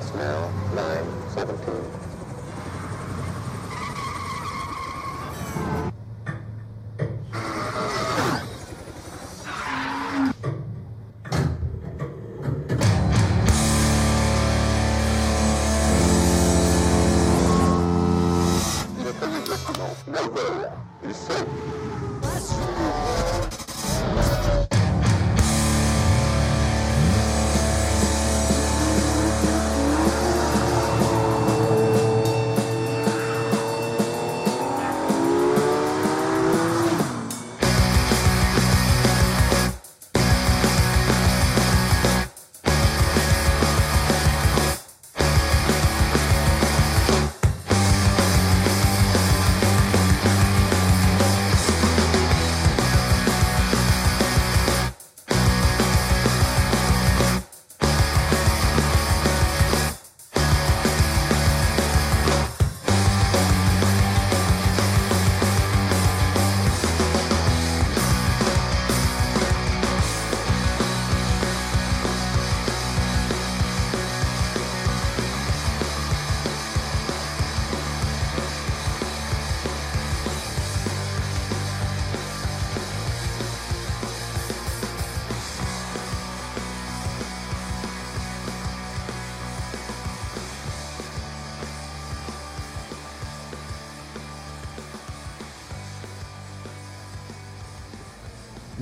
It's now, nine, seventeen.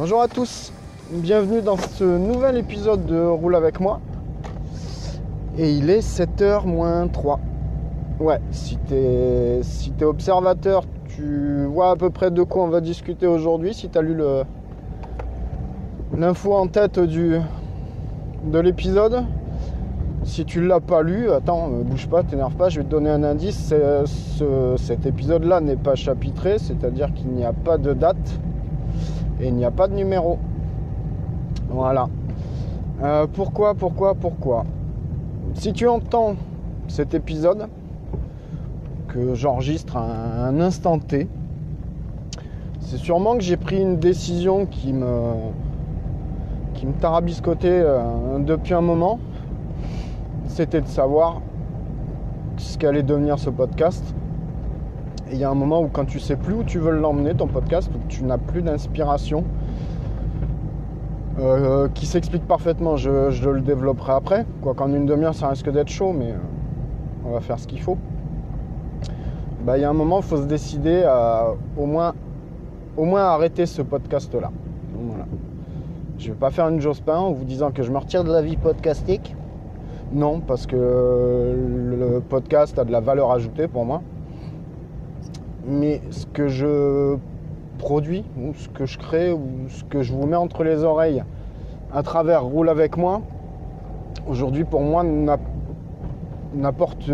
Bonjour à tous, bienvenue dans ce nouvel épisode de Roule avec moi. Et il est 7h moins 3. Ouais, si t'es observateur, tu vois à peu près de quoi on va discuter aujourd'hui. Si t'as lu l'info en tête de l'épisode. Si tu l'as pas lu, attends, bouge pas, t'énerve pas, je vais te donner un indice. Ce, cet épisode-là n'est pas chapitré, c'est-à-dire qu'il n'y a pas de date et il n'y a pas de numéro. Voilà. Euh, pourquoi, pourquoi, pourquoi? Si tu entends cet épisode que j'enregistre à un instant T, c'est sûrement que j'ai pris une décision qui me qui me tarabiscotait euh, depuis un moment. C'était de savoir ce qu'allait devenir ce podcast. Il y a un moment où quand tu sais plus où tu veux l'emmener, ton podcast, où tu n'as plus d'inspiration, euh, qui s'explique parfaitement, je, le développerai après. Quoi qu'en une demi-heure, ça risque d'être chaud, mais euh, on va faire ce qu'il faut. Bah, il y a un moment, il faut se décider à au moins, au arrêter ce podcast-là. Je ne vais pas faire une Jospin en vous disant que je me retire de la vie podcastique. Non, parce que le podcast a de la valeur ajoutée pour moi mais ce que je produis, ou ce que je crée, ou ce que je vous mets entre les oreilles à travers Roule avec moi, aujourd'hui pour moi n'apporte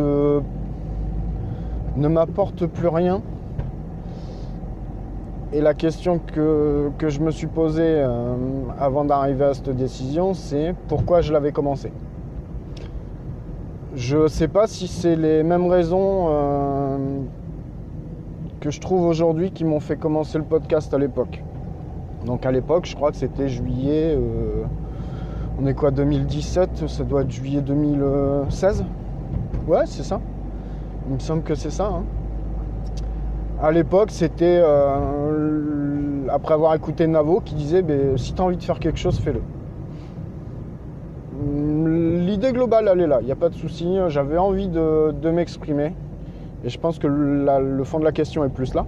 ne m'apporte plus rien. Et la question que, je me suis posée euh, avant d'arriver à cette décision, c'est pourquoi je l'avais commencé? Je ne sais pas si c'est les mêmes raisons euh, que je trouve aujourd'hui qui m'ont fait commencer le podcast à l'époque. Donc à l'époque, je crois que c'était juillet. Euh, on est quoi 2017 Ça doit être juillet 2016 Ouais, c'est ça. Il me semble que c'est ça. Hein. À l'époque, c'était euh, après avoir écouté Navo qui disait si tu as envie de faire quelque chose, fais-le. L'idée globale, elle est là, il n'y a pas de souci. J'avais envie de m'exprimer. Et je pense que le fond de la question est plus là.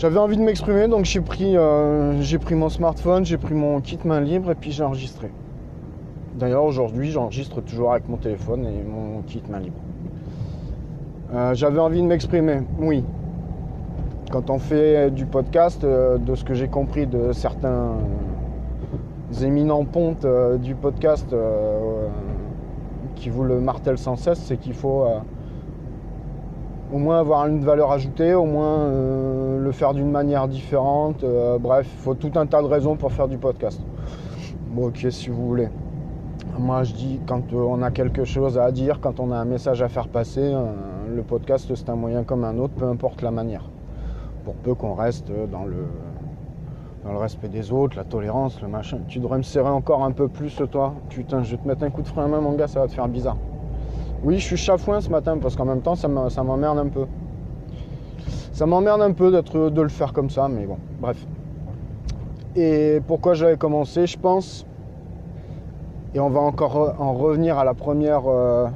J'avais envie de m'exprimer, donc j'ai pris, euh, pris mon smartphone, j'ai pris mon kit main libre et puis j'ai enregistré. D'ailleurs, aujourd'hui, j'enregistre toujours avec mon téléphone et mon kit main libre. Euh, j'avais envie de m'exprimer, oui. Quand on fait du podcast, euh, de ce que j'ai compris de certains éminents pontes du podcast qui vous le martèlent sans cesse, c'est qu'il faut au moins avoir une valeur ajoutée, au moins euh, le faire d'une manière différente. Euh, bref, il faut tout un tas de raisons pour faire du podcast. Bon, ok, si vous voulez. Moi, je dis quand euh, on a quelque chose à dire, quand on a un message à faire passer, le podcast c'est un moyen comme un autre, peu importe la manière. Pour peu qu'on reste dans le, dans le respect des autres, la tolérance, le machin. Tu devrais me serrer encore un peu plus, toi. Putain, je vais te mettre un coup de frein à main, mon gars, ça va te faire bizarre. Oui, je suis chafouin ce matin parce qu'en même temps, ça m'emmerde un peu. Ça m'emmerde un peu d'être, de le faire comme ça, mais bon, bref. Et pourquoi j'avais commencé, je pense, et on va encore en revenir à la première. Euh,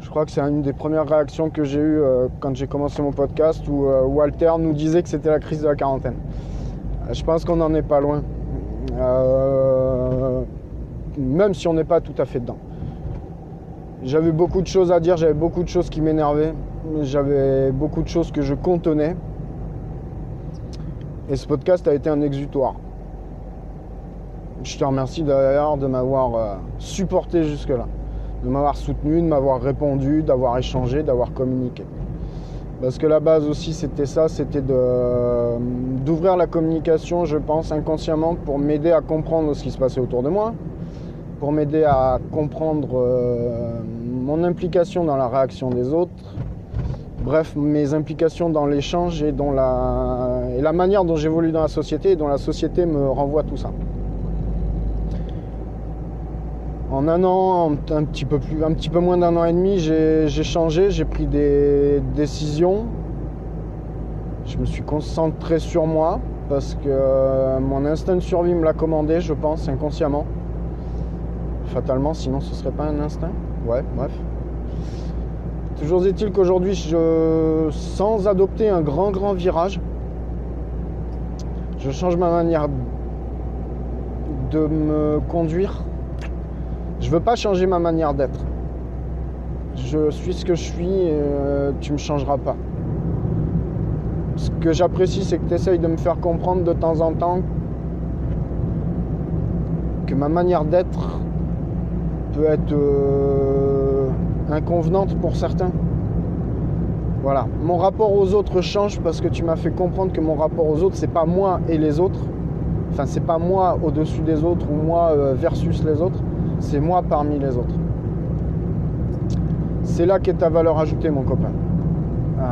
je crois que c'est une des premières réactions que j'ai eues euh, quand j'ai commencé mon podcast où euh, Walter nous disait que c'était la crise de la quarantaine. Je pense qu'on n'en est pas loin. même si on n'est pas tout à fait dedans. J'avais beaucoup de choses à dire, j'avais beaucoup de choses qui m'énervaient, j'avais beaucoup de choses que je contenais. Et ce podcast a été un exutoire. Je te remercie d'ailleurs de m'avoir euh, supporté jusque-là, de m'avoir soutenu, de m'avoir répondu, d'avoir échangé, d'avoir communiqué. Parce que la base aussi, c'était ça, c'était d'ouvrir la communication, je pense, inconsciemment, pour m'aider à comprendre ce qui se passait autour de moi, pour m'aider à comprendre euh, mon implication dans la réaction des autres, bref, mes implications dans l'échange et, la, et la manière dont j'évolue dans la société et dont la société me renvoie tout ça. En un an, un petit peu, plus, un petit peu moins d'un an et demi, j'ai changé, j'ai pris des décisions. Je me suis concentré sur moi parce que euh, mon instinct de survie me l'a commandé, je pense, inconsciemment. Fatalement, sinon ce serait pas un instinct. Ouais, bref. Toujours est-il qu'aujourd'hui, je, sans adopter un grand, grand virage, je change ma manière de me conduire je veux pas changer ma manière d'être. Je suis ce que je suis et euh, tu me changeras pas. Ce que j'apprécie, c'est que tu essayes de me faire comprendre de temps en temps que ma manière d'être peut être euh, inconvenante pour certains. Voilà. Mon rapport aux autres change parce que tu m'as fait comprendre que mon rapport aux autres, c'est pas moi et les autres. Enfin, c'est pas moi au-dessus des autres ou moi euh, versus les autres c'est moi parmi les autres. C'est là qu'est ta valeur ajoutée, mon copain. Euh,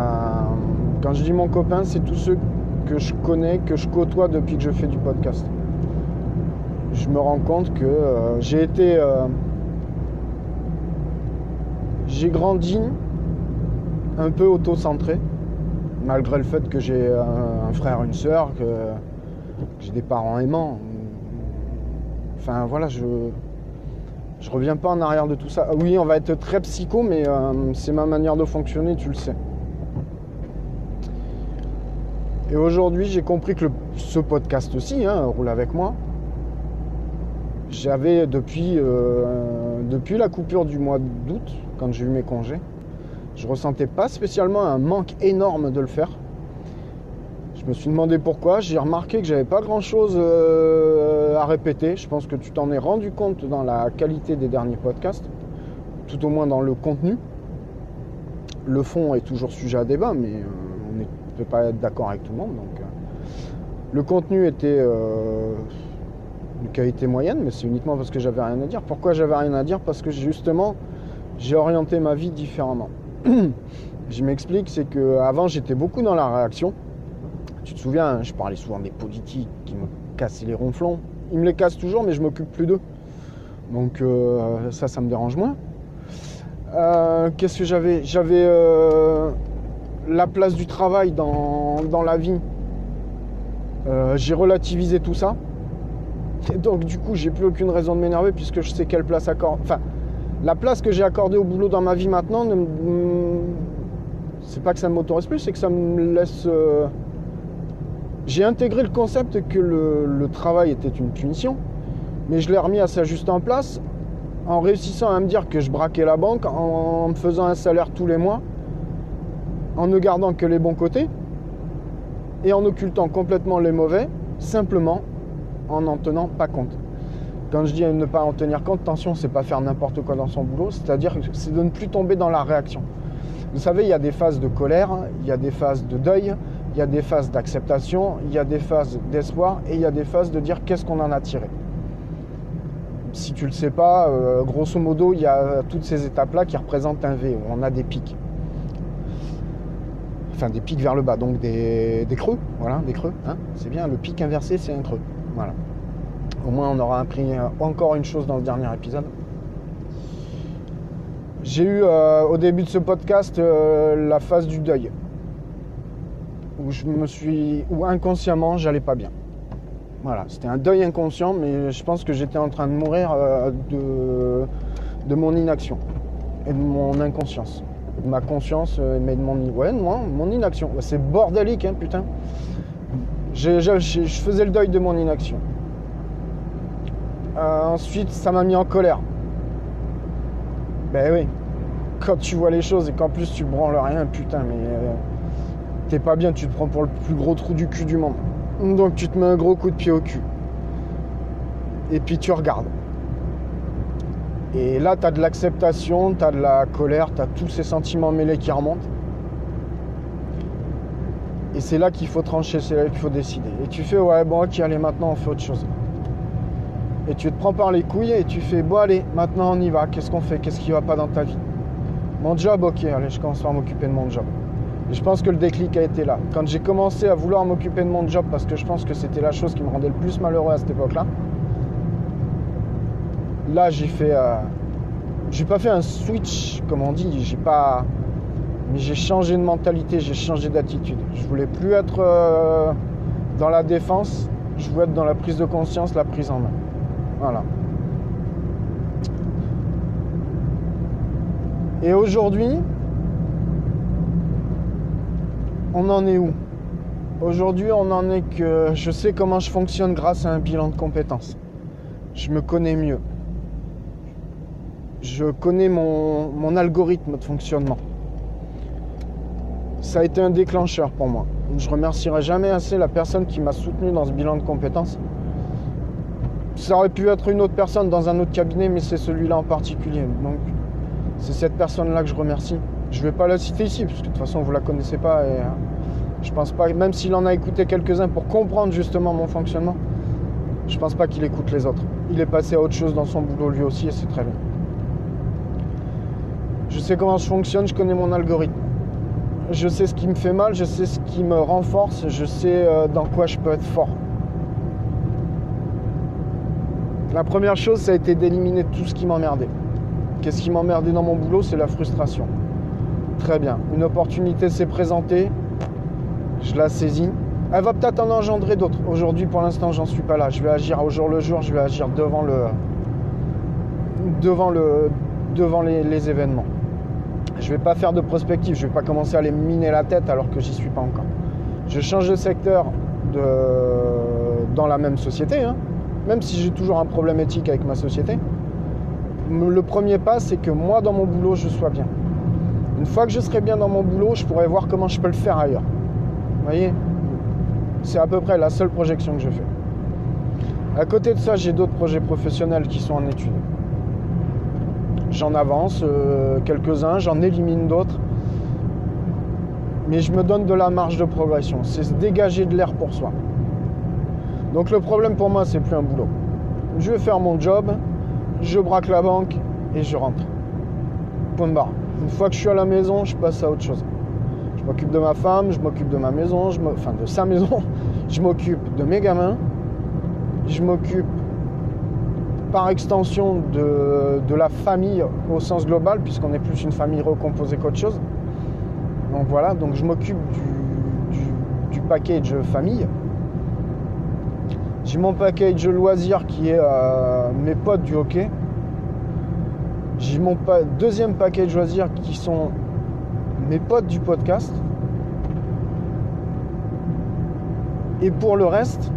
quand je dis mon copain, c'est tous ceux que je connais, que je côtoie depuis que je fais du podcast. Je me rends compte que j'ai été. J'ai grandi un peu auto-centré, malgré le fait que j'ai un, frère, une soeur, que j'ai des parents aimants. Enfin voilà, je, je reviens pas en arrière de tout ça. Oui, on va être très psycho, mais euh, c'est ma manière de fonctionner, tu le sais. Et aujourd'hui, j'ai compris que ce podcast aussi, hein, roule avec moi. J'avais depuis, euh, depuis la coupure du mois d'août, quand j'ai eu mes congés, je ressentais pas spécialement un manque énorme de le faire. Je me suis demandé pourquoi. J'ai remarqué que j'avais pas grand chose euh, à répéter. Je pense que tu t'en es rendu compte dans la qualité des derniers podcasts, tout au moins dans le contenu. Le fond est toujours sujet à débat, mais euh, on ne peut pas être d'accord avec tout le monde. Donc, euh, le contenu était de qualité moyenne, mais c'est uniquement parce que j'avais rien à dire. Pourquoi j'avais rien à dire? Parce que justement, j'ai orienté ma vie différemment. je m'explique, c'est que avant j'étais beaucoup dans la réaction. Tu te souviens, je parlais souvent des politiques qui me cassaient les ronflons. Ils me les cassent toujours, mais je m'occupe plus d'eux. Donc euh, ça, ça me dérange moins. Euh, qu'est-ce que j'avais? J'avais euh, la place du travail dans, la vie. j'ai relativisé tout ça. Et donc du coup, j'ai plus aucune raison de m'énerver puisque je sais quelle place accorder. La place que j'ai accordée au boulot dans ma vie maintenant, c'est pas que ça ne m'autorise plus, c'est que ça me laisse j'ai intégré le concept que le, travail était une punition, mais je l'ai remis à s'ajuster en place en réussissant à me dire que je braquais la banque, en me faisant un salaire tous les mois, en ne gardant que les bons côtés et en occultant complètement les mauvais, simplement en n'en tenant pas compte. Quand je dis ne pas en tenir compte, attention, c'est pas faire n'importe quoi dans son boulot, c'est-à-dire c'est de ne plus tomber dans la réaction. Vous savez, il y a des phases de colère, il y a des phases de deuil, il y a des phases d'acceptation, il y a des phases d'espoir et il y a des phases de dire qu'est-ce qu'on en a tiré. Si tu le sais pas, euh, grosso modo, il y a toutes ces étapes-là qui représentent un V, on a des pics. Enfin, des pics vers le bas, donc des, creux, voilà, des creux. Hein. c'est bien, le pic inversé, c'est un creux. Voilà. Au moins, on aura appris encore une chose dans le dernier épisode. J'ai eu euh, au début de ce podcast euh, la phase du deuil. Où je me suis. où inconsciemment j'allais pas bien. Voilà, c'était un deuil inconscient, mais je pense que j'étais en train de mourir euh, de, mon inaction et de mon inconscience. De ma conscience, euh, mais de mon. Ouais, non, mon inaction. C'est bordélique, hein, putain. Je faisais le deuil de mon inaction. Euh, ensuite, ça m'a mis en colère. Ben oui. Quand tu vois les choses et qu'en plus tu branles rien, putain, mais euh, t'es pas bien, tu te prends pour le plus gros trou du cul du monde. Donc tu te mets un gros coup de pied au cul. Et puis tu regardes. Et là, t'as de l'acceptation, t'as de la colère, t'as tous ces sentiments mêlés qui remontent. Et c'est là qu'il faut trancher, c'est là qu'il faut décider. Et tu fais, ouais, bon, ok, allez, maintenant on fait autre chose. Et tu te prends par les couilles et tu fais, bon, allez, maintenant on y va. Qu'est-ce qu'on fait? Qu'est-ce qui va pas dans ta vie? Mon job, ok, allez, je commence à m'occuper de mon job. Et je pense que le déclic a été là. Quand j'ai commencé à vouloir m'occuper de mon job, parce que je pense que c'était la chose qui me rendait le plus malheureux à cette époque-là, là j'ai fait. euh, j'ai pas fait un switch, comme on dit, j'ai pas. Mais j'ai changé de mentalité, j'ai changé d'attitude. Je voulais plus être euh, dans la défense, je voulais être dans la prise de conscience, la prise en main. Voilà. Et aujourd'hui, on en est où? Aujourd'hui, on en est que je sais comment je fonctionne grâce à un bilan de compétences. Je me connais mieux. Je connais mon, mon algorithme de fonctionnement. Ça a été un déclencheur pour moi. Je remercierai jamais assez la personne qui m'a soutenu dans ce bilan de compétences. Ça aurait pu être une autre personne dans un autre cabinet, mais c'est celui-là en particulier. Donc, c'est cette personne-là que je remercie. Je vais pas la citer ici, parce que de toute façon, vous la connaissez pas. Et euh, je pense pas, même s'il en a écouté quelques-uns pour comprendre justement mon fonctionnement, je pense pas qu'il écoute les autres. Il est passé à autre chose dans son boulot lui aussi, et c'est très bien. Je sais comment je fonctionne, je connais mon algorithme. Je sais ce qui me fait mal, je sais ce qui me renforce, je sais euh, dans quoi je peux être fort. La première chose, ça a été d'éliminer tout ce qui m'emmerdait. Qu'est-ce qui m'emmerdait dans mon boulot C'est la frustration. Très bien. Une opportunité s'est présentée, je la saisis. Elle va peut-être en engendrer d'autres. Aujourd'hui, pour l'instant, j'en suis pas là. Je vais agir au jour le jour, je vais agir devant le. devant le. devant les, événements. Je vais pas faire de prospective, je vais pas commencer à les miner la tête alors que j'y suis pas encore. Je change de secteur dans la même société, hein, même si j'ai toujours un problème éthique avec ma société. Le premier pas, c'est que moi, dans mon boulot, je sois bien. Une fois que je serai bien dans mon boulot, je pourrai voir comment je peux le faire ailleurs. Vous voyez? C'est à peu près la seule projection que je fais. À côté de ça, j'ai d'autres projets professionnels qui sont en étude. J'en avance euh, quelques-uns, j'en élimine d'autres. Mais je me donne de la marge de progression. C'est se dégager de l'air pour soi. Donc le problème pour moi, c'est plus un boulot. Je vais faire mon job, je braque la banque et je rentre. Point barre. Une fois que je suis à la maison, je passe à autre chose. Je m'occupe de ma femme, je m'occupe de ma maison, enfin de sa maison, je m'occupe de mes gamins, je m'occupe par extension de, de la famille au sens global, puisqu'on est plus une famille recomposée qu'autre chose. Donc voilà, donc je m'occupe du, du, du package famille. J'ai mon package loisir qui est euh, mes potes du hockey. J'ai mon deuxième package loisir qui sont mes potes du podcast. Et pour le reste,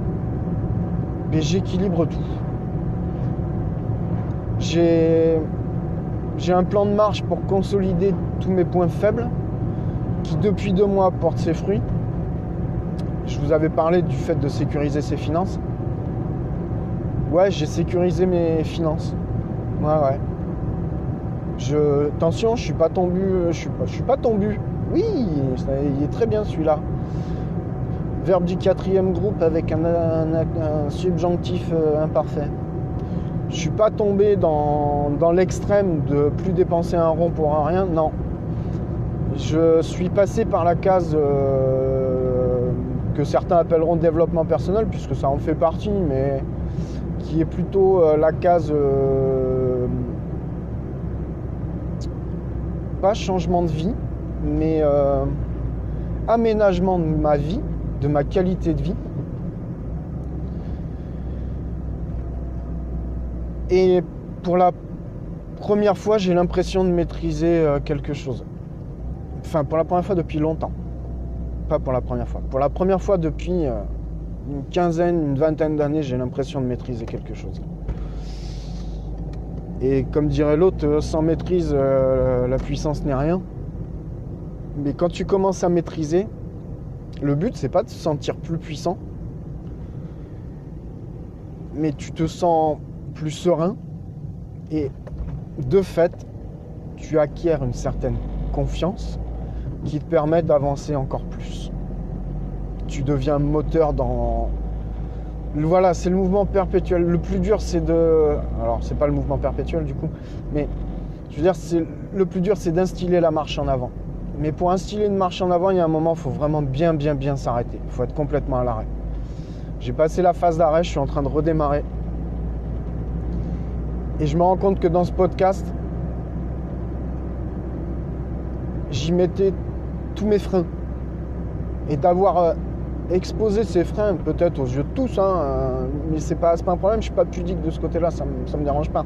ben, j'équilibre tout. J'ai un plan de marche pour consolider tous mes points faibles qui depuis deux mois portent ses fruits. Je vous avais parlé du fait de sécuriser ses finances. Ouais, j'ai sécurisé mes finances. Ouais, ouais. Je, attention, je suis pas tombé, je suis pas, je suis pas tombé. Oui, il est très bien celui-là. Verbe du quatrième groupe avec un subjonctif euh, imparfait. Je suis pas tombé dans, dans l'extrême de plus dépenser un rond pour un rien, non. Je suis passé par la case euh, que certains appelleront développement personnel, puisque ça en fait partie, mais qui est plutôt euh, la case euh, pas changement de vie, mais euh, aménagement de ma vie, de ma qualité de vie. Et pour la première fois, j'ai l'impression de maîtriser quelque chose. Enfin, pour la première fois depuis longtemps. Pas pour la première fois. Pour la première fois depuis une quinzaine, une vingtaine d'années, j'ai l'impression de maîtriser quelque chose. Et comme dirait l'autre, euh, sans maîtrise, la puissance n'est rien. Mais quand tu commences à maîtriser, le but c'est pas de se sentir plus puissant, mais tu te sens plus serein et de fait, tu acquiers une certaine confiance qui te permet d'avancer encore plus. Tu deviens moteur dans. Voilà, c'est le mouvement perpétuel. Le plus dur, c'est de. Alors, c'est pas le mouvement perpétuel du coup, mais je veux dire, c'est le plus dur, c'est d'instiller la marche en avant. Mais pour instiller une marche en avant, il y a un moment, il faut vraiment bien, bien, bien s'arrêter. Il faut être complètement à l'arrêt. J'ai passé la phase d'arrêt, je suis en train de redémarrer. Et je me rends compte que dans ce podcast, j'y mettais tous mes freins. Et d'avoir exposé ces freins, peut-être aux yeux de tous, hein, euh, mais c'est pas, pas un problème, je suis pas pudique de ce côté-là, ça, ne me dérange pas.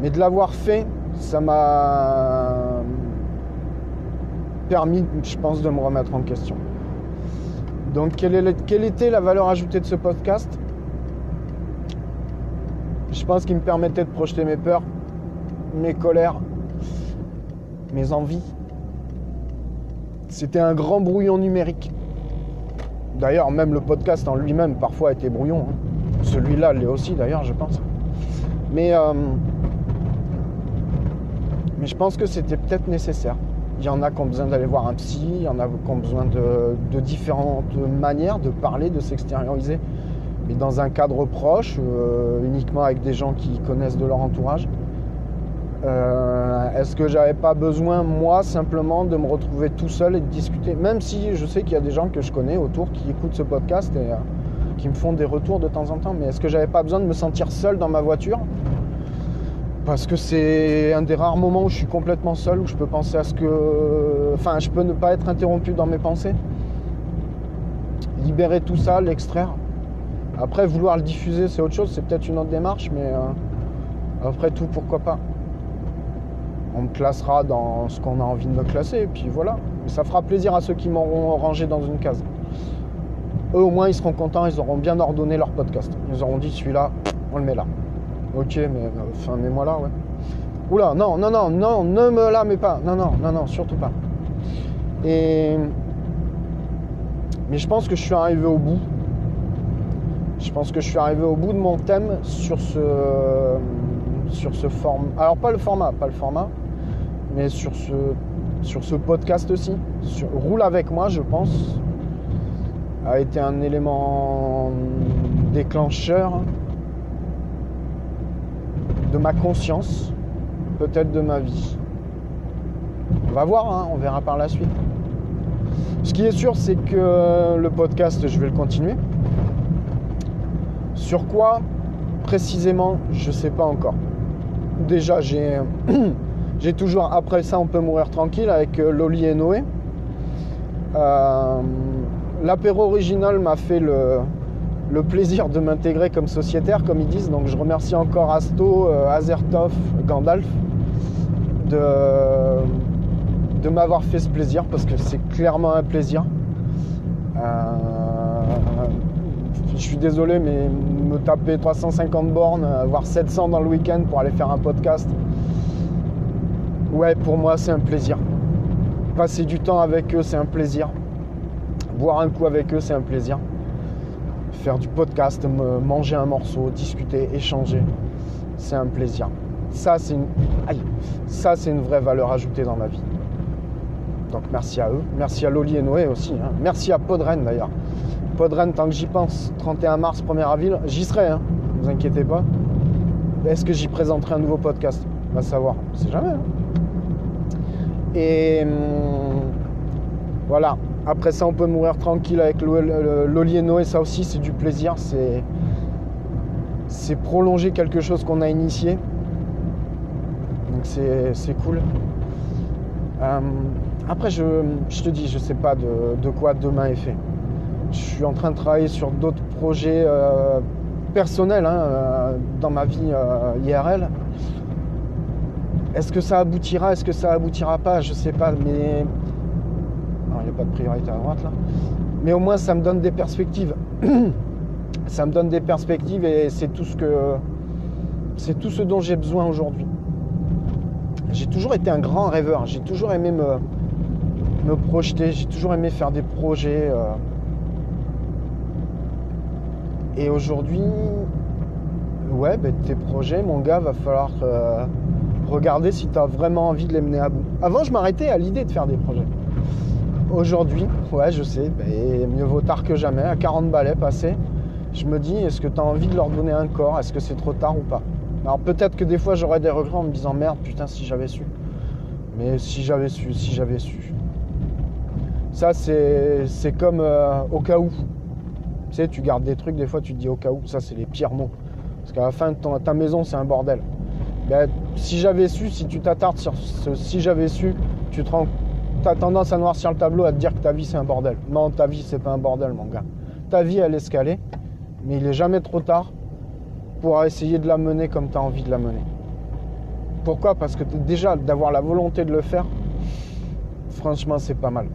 Mais de l'avoir fait, ça m'a permis, je pense, de me remettre en question. Donc, quelle était la valeur ajoutée de ce podcast? Je pense qu'il me permettait de projeter mes peurs, mes colères, mes envies. C'était un grand brouillon numérique. D'ailleurs, même le podcast en lui-même parfois était brouillon. Hein. Celui-là l'est aussi d'ailleurs, je pense. Mais, euh, mais je pense que c'était peut-être nécessaire. Il y en a qui ont besoin d'aller voir un psy, il y en a qui ont besoin de, de différentes manières de parler, de s'extérioriser mais dans un cadre proche, euh, uniquement avec des gens qui connaissent de leur entourage. Euh, est-ce que j'avais pas besoin, moi, simplement de me retrouver tout seul et de discuter? Même si je sais qu'il y a des gens que je connais autour qui écoutent ce podcast et euh, qui me font des retours de temps en temps, mais est-ce que j'avais pas besoin de me sentir seul dans ma voiture? Parce que c'est un des rares moments où je suis complètement seul, où je peux penser à ce que. Enfin, je peux ne pas être interrompu dans mes pensées. Libérer tout ça, l'extraire. Après, vouloir le diffuser, c'est autre chose, c'est peut-être une autre démarche, mais euh, après tout, pourquoi pas? On me classera dans ce qu'on a envie de me classer, et puis voilà. Mais ça fera plaisir à ceux qui m'auront rangé dans une case. Eux, au moins, ils seront contents, ils auront bien ordonné leur podcast. Ils auront dit celui-là, on le met là. Ok, mais euh, enfin, mets-moi là, ouais. Oula, non, non, non, non, ne me la mets pas. Non, non, non, non, surtout pas. Et. Mais je pense que je suis arrivé au bout je pense que je suis arrivé au bout de mon thème sur ce, sur ce format. Alors pas le format, pas le format, mais sur ce, sur ce podcast aussi. Sur, Roule avec moi, je pense, a été un élément déclencheur de ma conscience, peut-être de ma vie. On va voir, hein, on verra par la suite. Ce qui est sûr, c'est que le podcast, je vais le continuer. Sur quoi précisément, je ne sais pas encore. Déjà, j'ai, j'ai toujours, après ça, on peut mourir tranquille avec euh, Loli et Noé. Euh, l'apéro original m'a fait le, plaisir de m'intégrer comme sociétaire, comme ils disent. Donc je remercie encore Asto, euh, Azertov, Gandalf de, de m'avoir fait ce plaisir parce que c'est clairement un plaisir. je suis désolé, mais me taper 350 bornes, voire 700 dans le week-end pour aller faire un podcast, ouais, pour moi, c'est un plaisir. Passer du temps avec eux, c'est un plaisir. Boire un coup avec eux, c'est un plaisir. Faire du podcast, manger un morceau, discuter, échanger, c'est un plaisir. Ça, c'est une... ça, c'est une vraie valeur ajoutée dans ma vie. Donc merci à eux. Merci à Loli et Noé aussi. Hein. Merci à Podren d'ailleurs. Podren, tant que j'y pense, 31 mars, 1er avril, j'y serai, hein, ne vous inquiétez pas. Est-ce que j'y présenterai un nouveau podcast? On va savoir, c'est jamais. Hein. Et hum, voilà, après ça, on peut mourir tranquille avec l'Oli Noé, ça aussi, c'est du plaisir, c'est, prolonger quelque chose qu'on a initié. Donc c'est, cool. Euh, après, je, te dis, je sais pas de, de quoi demain est fait. Je suis en train de travailler sur d'autres projets euh, personnels hein, euh, dans ma vie euh, IRL. Est-ce que ça aboutira Est-ce que ça aboutira pas Je sais pas, mais. Non, il n'y a pas de priorité à droite là. Mais au moins, ça me donne des perspectives. ça me donne des perspectives et c'est tout ce que. C'est tout ce dont j'ai besoin aujourd'hui. J'ai toujours été un grand rêveur. J'ai toujours aimé me, projeter. J'ai toujours aimé faire des projets. euh. Et aujourd'hui, ouais, ben, tes projets, mon gars, va falloir euh, regarder si tu as vraiment envie de les mener à bout. Avant, je m'arrêtais à l'idée de faire des projets. Aujourd'hui, ouais, je sais, ben, mieux vaut tard que jamais. À 40 balais passés, je me dis, est-ce que tu as envie de leur donner un corps? Est-ce que c'est trop tard ou pas? Alors peut-être que des fois, j'aurais des regrets en me disant, merde, putain, si j'avais su. Mais si j'avais su, si j'avais su. Ça, c'est c'est comme euh, au cas où. Tu sais, tu gardes des trucs, des fois tu te dis au cas où, ça c'est les pires mots. Parce qu'à la fin, ton- ta maison c'est un bordel. Ben, si j'avais su, si tu t'attardes sur ce si j'avais su, tu te rends. T'as tendance à noircir le tableau, à te dire que ta vie c'est un bordel. Non, ta vie c'est pas un bordel, mon gars. Ta vie elle est escalée, mais il est jamais trop tard pour essayer de la mener comme tu as envie de la mener. Pourquoi? Parce que déjà d'avoir la volonté de le faire, franchement c'est pas mal.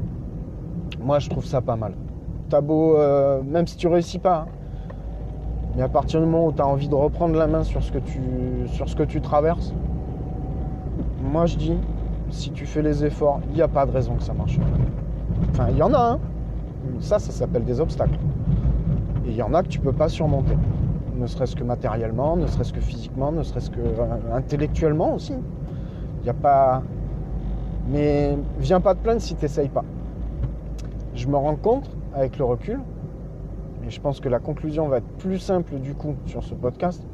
Moi je trouve ça pas mal. T'as beau, euh, même si tu réussis pas, hein, mais à partir du moment où tu as envie de reprendre la main sur ce que tu, traverses, moi je dis, si tu fais les efforts, il n'y a pas de raison que ça marche. Enfin, il y en a, hein. ça, ça s'appelle des obstacles. Et il y en a que tu peux pas surmonter. Ne serait-ce que matériellement, ne serait-ce que physiquement, ne serait-ce que euh, intellectuellement aussi. Il n'y a pas. Mais viens pas te plaindre si tu pas. Je me rends compte, avec le recul, et je pense que la conclusion va être plus simple du coup sur ce podcast,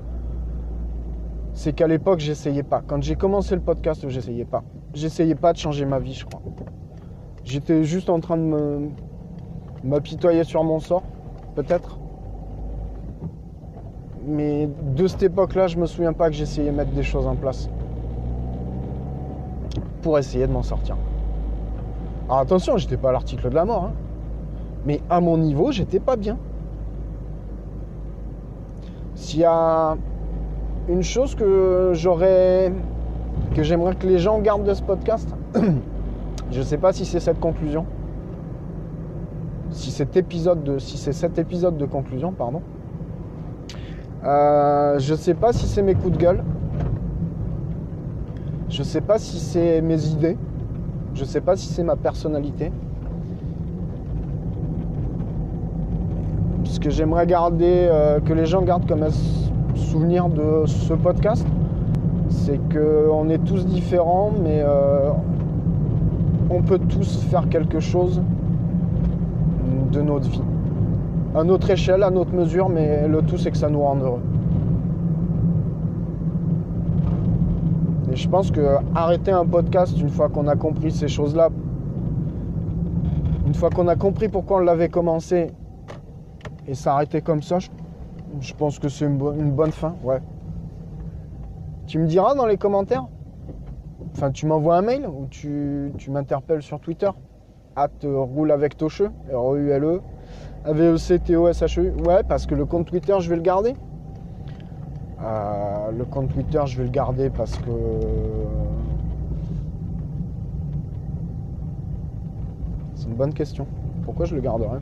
c'est qu'à l'époque, j'essayais pas. Quand j'ai commencé le podcast, j'essayais pas. J'essayais pas de changer ma vie, je crois. J'étais juste en train de m'apitoyer sur mon sort, peut-être. Mais de cette époque-là, je me souviens pas que j'essayais de mettre des choses en place pour essayer de m'en sortir. Alors attention, j'étais pas à l'article de la mort, hein. mais à mon niveau, j'étais pas bien. S'il y a une chose que j'aurais, que j'aimerais que les gens gardent de ce podcast, je sais pas si c'est cette conclusion, si cet épisode de, si c'est cet épisode de conclusion, pardon. Euh, je sais pas si c'est mes coups de gueule. Je sais pas si c'est mes idées. Je sais pas si c'est ma personnalité. Ce que j'aimerais garder, euh, que les gens gardent comme un souvenir de ce podcast, c'est qu'on est tous différents, mais euh, on peut tous faire quelque chose de notre vie. À notre échelle, à notre mesure, mais le tout c'est que ça nous rende heureux. Et je pense que arrêter un podcast une fois qu'on a compris ces choses-là, une fois qu'on a compris pourquoi on l'avait commencé et s'arrêter comme ça, je, pense que c'est une, bo- une bonne fin, ouais. Tu me diras dans les commentaires? Enfin, tu m'envoies un mail ou tu, tu m'interpelles sur Twitter? At roule avec Tocheux, R-O-U-L-E, A-V-E-C-T-O-S-H-E. Ouais, parce que le compte Twitter, je vais le garder. Euh, le compte Twitter, je vais le garder parce que. C'est une bonne question. Pourquoi je le garderais?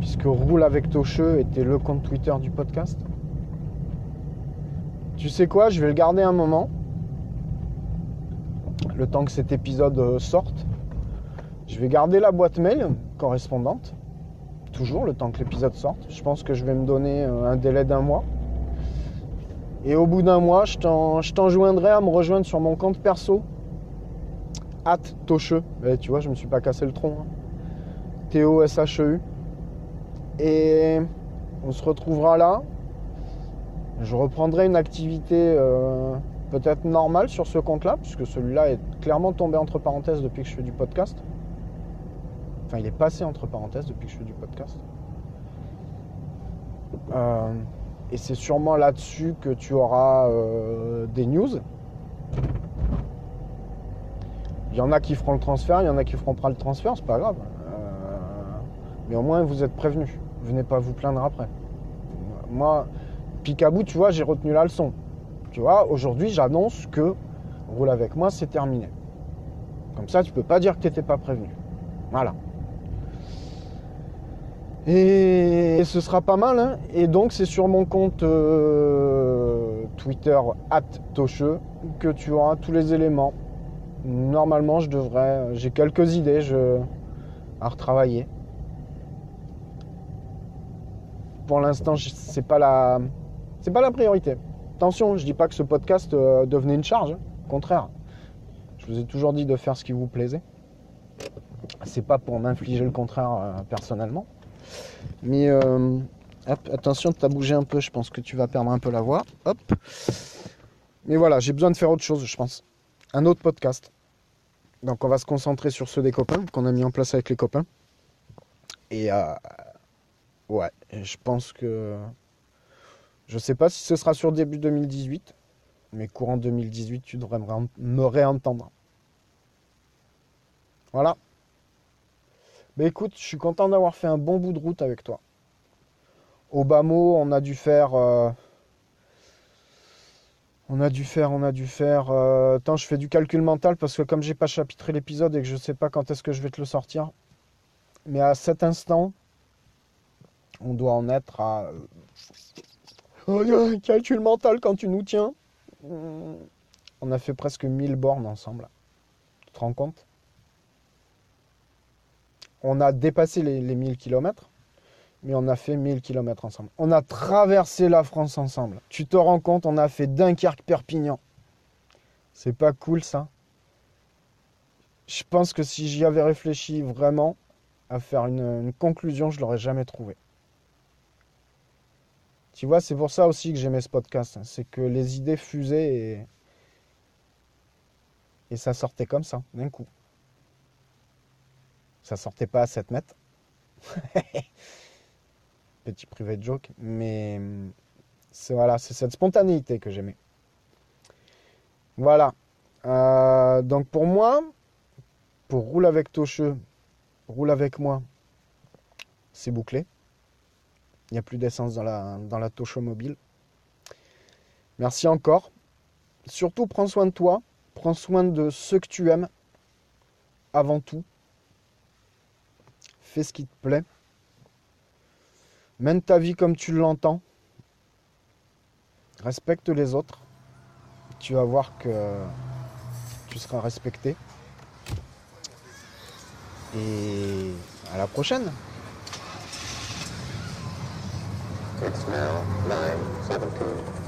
Puisque Roule avec Tocheux était le compte Twitter du podcast. Tu sais quoi Je vais le garder un moment. Le temps que cet épisode euh, sorte. Je vais garder la boîte mail correspondante. Toujours le temps que l'épisode sorte. Je pense que je vais me donner euh, un délai d'un mois. Et au bout d'un mois, je t'en- je t'enjoindrai à me rejoindre sur mon compte perso. At Tocheux. Eh, tu vois, je me suis pas cassé le tronc. hein. T-O-S-H-E-U. Et on se retrouvera là. Je reprendrai une activité euh, peut-être normale sur ce compte-là, puisque celui-là est clairement tombé entre parenthèses depuis que je fais du podcast. Enfin, il est passé entre parenthèses depuis que je fais du podcast. Euh, et c'est sûrement là-dessus que tu auras euh, des news. Il y en a qui feront le transfert, il y en a qui feront pas le transfert, c'est pas grave. Mais au moins vous êtes prévenus. Venez pas vous plaindre après. Moi, Picabou, tu vois, j'ai retenu la leçon. Tu vois, aujourd'hui, j'annonce que roule avec moi, c'est terminé. Comme ça, tu peux pas dire que tu n'étais pas prévenu. Voilà. Et ce sera pas mal. hein. Et donc, c'est sur mon compte euh, Twitter, Tocheux, que tu auras tous les éléments. Normalement, je devrais. J'ai quelques idées je, à retravailler. Pour l'instant, c'est pas la, pas la priorité. Attention, je dis pas que ce podcast euh, devenait une charge. Au contraire, je vous ai toujours dit de faire ce qui vous plaisait. C'est pas pour m'infliger le contraire euh, personnellement. Mais euh, attention, tu as bougé un peu, je pense que tu vas perdre un peu la voix. Hop. Mais voilà, j'ai besoin de faire autre chose, je pense. Un autre podcast. Donc on va se concentrer sur ceux des copains qu'on a mis en place avec les copains. Et ouais, je pense que je sais pas si ce sera sur début 2018, mais courant 2018, tu devrais me réen- me réentendre. Voilà. Mais écoute, je suis content d'avoir fait un bon bout de route avec toi. Au bas mot, on a dû faire. euh, On a dû faire, on a dû faire. euh, Attends, je fais du calcul mental parce que comme j'ai pas chapitré l'épisode et que je sais pas quand est-ce que je vais te le sortir. Mais à cet instant, on doit en être à. Oh, calcul mental quand tu nous tiens. On a fait presque 1000 bornes ensemble. Tu te rends compte? On a dépassé les, les 1000 km, mais on a fait 1000 km ensemble. On a traversé la France ensemble. Tu te rends compte, on a fait Dunkerque-Perpignan. C'est pas cool ça? Je pense que si j'y avais réfléchi vraiment à faire une, une conclusion, je l'aurais jamais trouvé. Tu vois, c'est pour ça aussi que j'aimais ce podcast. hein. C'est que les idées fusaient et, ça sortait comme ça, d'un coup. Ça sortait pas à 7 mètres. Petit privé de joke. Mais c'est voilà, c'est cette spontanéité que j'aimais. Voilà. Euh, donc pour moi, pour Roule avec Tocheux, Roule avec moi, c'est bouclé. Il n'y a plus d'essence dans la, dans la mobile. Merci encore. Surtout, prends soin de toi. Prends soin de ceux que tu aimes. Avant tout. Fais ce qui te plaît. Mène ta vie comme tu l'entends. Respecte les autres. Tu vas voir que tu seras respecté. Et à la prochaine. It's now 9:17.